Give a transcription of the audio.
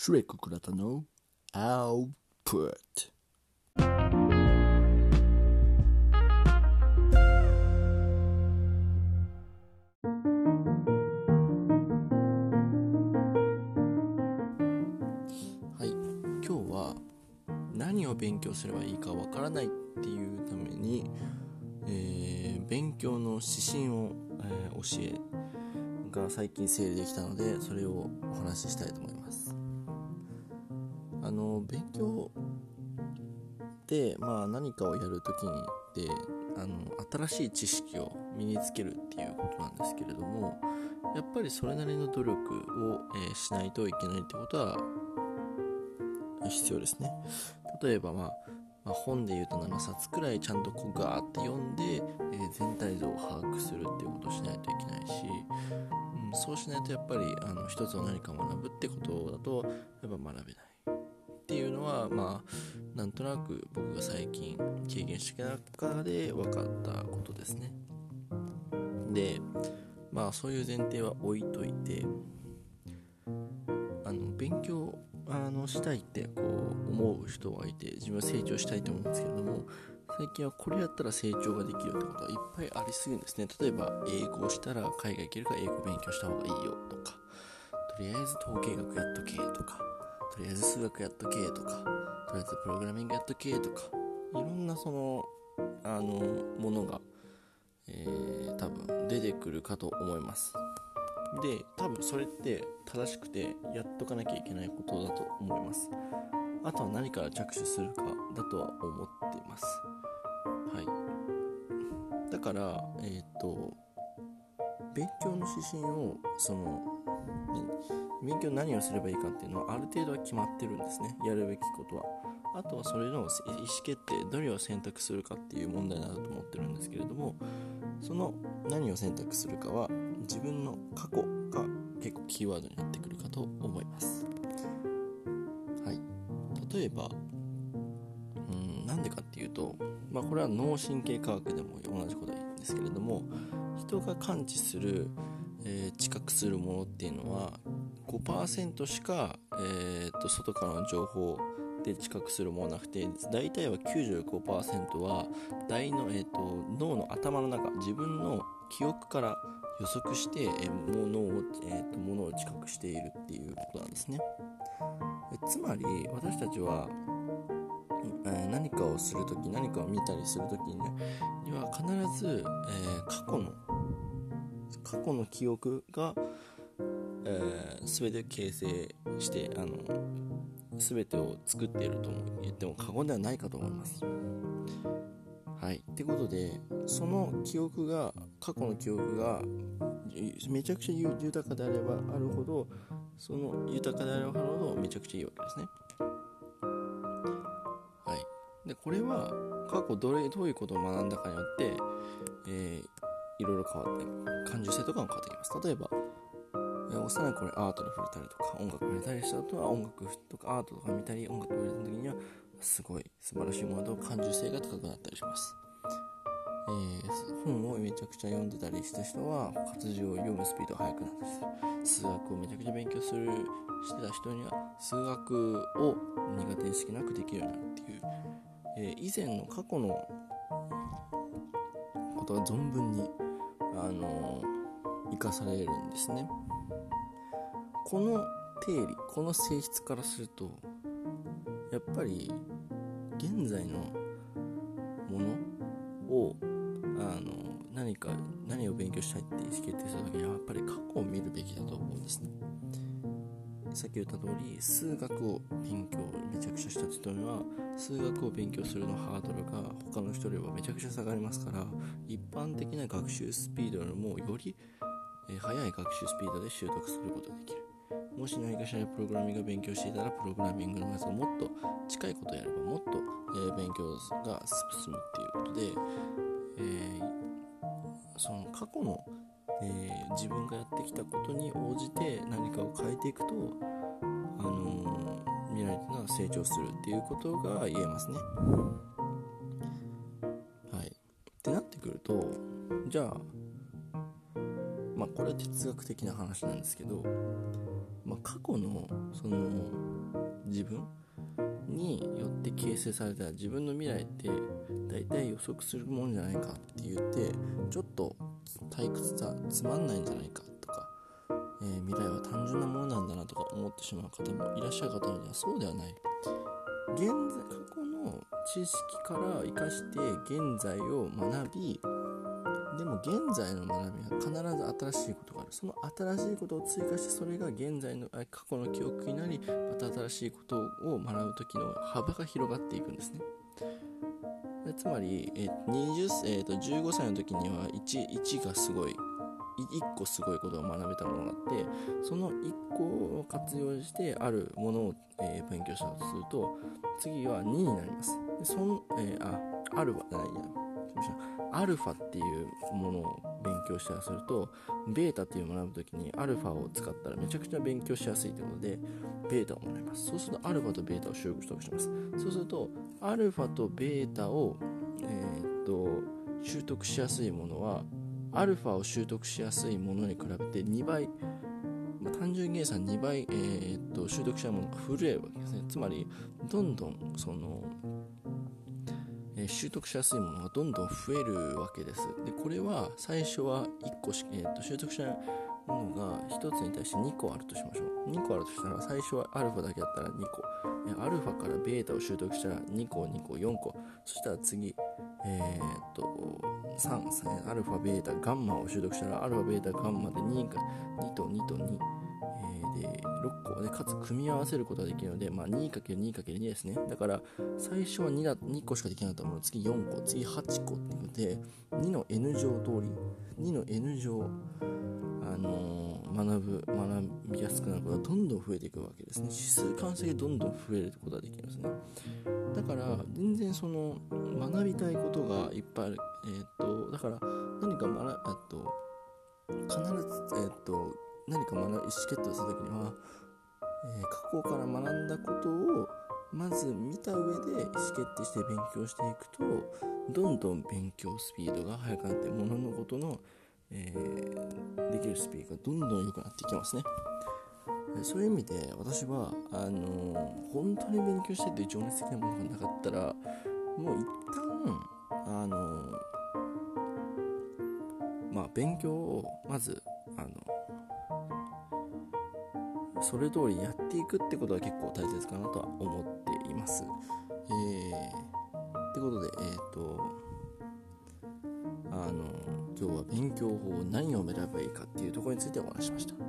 シュレック倉田のアウプットはい。今日は何を勉強すればいいかわからないっていうために、えー勉強の指針を、えー教えが最近整理できたのでそれをお話ししたいと思います。あの勉強で、まあ、何かをやるときにであの新しい知識を身につけるっていうことなんですけれどもやっぱりそれなりの努力を、えーしないといけないってことは必要ですね。例えば、まあ、まあ本で言うと7冊くらいちゃんとこうガーって読んで、えー全体像を把握するっていうことをしないといけないし、うん、そうしないとやっぱりあの一つの何かを学ぶってことだとやっぱ学べない。まあなんとなく僕が最近経験してきた中で分かったことですね。でまあそういう前提は置いといてあの勉強あのしたいってこう思う人がいて自分は成長したいと思うんですけれども最近はこれやったら成長ができるってことがいっぱいありすぎるんですね。例えば英語をしたら海外行けるから英語勉強した方がいいよとかとりあえず統計学やっとけととりあえず数学やっとけとかとりあえずプログラミングやっとけとかいろんなそのあのものが、えー多分出てくるかと思います。で多分それって正しくてやっとかなきゃいけないことだと思います。あとは何から着手するかだとは思っています。はい。だからえっ、と勉強の指針をその勉強何をすればいいかっていうのはある程度は決まってるんですね。やるべきことは。あとはそれの意思決定どれを選択するかっていう問題だと思ってるんですけれどもその何を選択するかは自分の過去が結構キーワードになってくるかと思います。はい。例えばうんなんでかっていうとまあこれは脳神経科学でも同じことなんですけれども人が感知する、えー知覚するものっていうのは5%しか、えーと外からの情報で知覚するものなくて大体は95%は大の、えー、と脳の頭の中自分の記憶から予測して、えーものを、えーとものを知覚しているっていうことなんですね。つまり私たちは、え何かをするとき何かを見たりするときに,、ね、には必ず、えー過去の過去の記憶が、えー全て形成してあの全てを作っていると言っても過言ではないかと思います。はい、ってことでその記憶が過去の記憶がめちゃくちゃ豊かであればあるほどその豊かであればあるほどめちゃくちゃいいわけですね。はい、でこれは過去どれどういうことを学んだかによって、えーいろいろ変わって感受性とかも変わってきます。例えばえー幼い頃にアートに触れたりとか音楽を見たりした後は音楽とかアートとか見たり音楽を触れた時にはすごい素晴らしいものと感受性が高くなったりします、えー本をめちゃくちゃ読んでたりした人は活字を読むスピードが速くなったりする。数学をめちゃくちゃ勉強するしてた人には数学を苦手意識なくできるようになるっていう、えー以前の過去のことが存分にあのー生かされるんですね。この定理この性質からするとやっぱり現在のものをあの何か何を勉強したいって意思決定した時にはやっぱり過去を見るべきだと思うんですね。さっき言った通り数学を勉強めちゃくちゃした人には数学を勉強するのハードルが他の人よりはめちゃくちゃ下がりますから一般的な学習スピードよりもより速い学習スピードで習得することができる。もし何かしらプログラミングを勉強していたらプログラミングのやつをもっと近いことをやればもっと、えー勉強が進むっていうことで、えーその過去の、えー自分がやってきたことに応じて何かを変えていくと、あのー未来というのは成長するっていうことが言えますね。はい、ってなってくるとじゃあまあこれは哲学的な話なんですけど、まあ、過去のその自分によって形成された自分の未来って大体予測するもんじゃないかって言ってちょっと退屈さつまんないんじゃないかとか、えー、未来は単純なものなんだなとか思ってしまう方もいらっしゃる方にはそうではない。現在過去の知識から生かして現在を学びでも現在の学びは必ず新しいことがある。その新しいことを追加してそれが現在の過去の記憶になりまた新しいことを学ぶ時の幅が広がっていくんですね。つまり、え20えー、と15歳の時には 1, 1がすごい1個すごいことを学べたものがあってその1個を活用してあるものを、えー、勉強したとすると次は2になります。でそん、えー、ああるはない。やアルファっていうものを勉強したりするとベータっていうのを学ぶ時にアルファを使ったらめちゃくちゃ勉強しやすいということでベータを学びます。そうするとアルファとベータを習得します。そうするとアルファとベータを、えー、っと習得しやすいものはアルファを習得しやすいものに比べて2倍、まあ、単純計算2倍、えー、っと習得したものが震えるわけですね。つまりどんどんそのえ習得しやすいものがどんどん増えるわけです。でこれは最初は1個し、えー、と習得したものが1つに対して2個あるとしましょう。2個あるとしたら最初はアルファだけだったら2個。アルファからベータを習得したら2個、2個、4個。そしたら次、えー、っと、3、アルファ、ベータ、ガンマを習得したらアルファ、ベータ、ガンマで2か2と2と2。ででかつ組み合わせることができるので、まあ、2×2×2 ですね。だから最初は 2, だ2個しかできなかったもの次4個次8個っていうので2の N 乗通り2の N 乗あのー、学ぶ学びやすくなることがどんどん増えていくわけですね。指数関数でどんどん増えることができるんですね。だから全然その学びたいことがいっぱいある。えー、っとだから何か学っと必ずえ、っと何か学意思決定をする時には、え、過去から学んだことをまず見た上で意思決定して勉強していくとどんどん勉強スピードが速くなって物のことの、えー、できるスピードがどんどん良くなっていきますね。そういう意味で私はあのー、本当に勉強してて情熱的なものがなかったらもう一旦あのー、まあ勉強をまずあのそれ通りやっていくってことは結構大切かなとは思っています。えー、ってことで、えっ、ー、と、あの、今日は勉強法何を選べばいいかっていうところについてお話しました。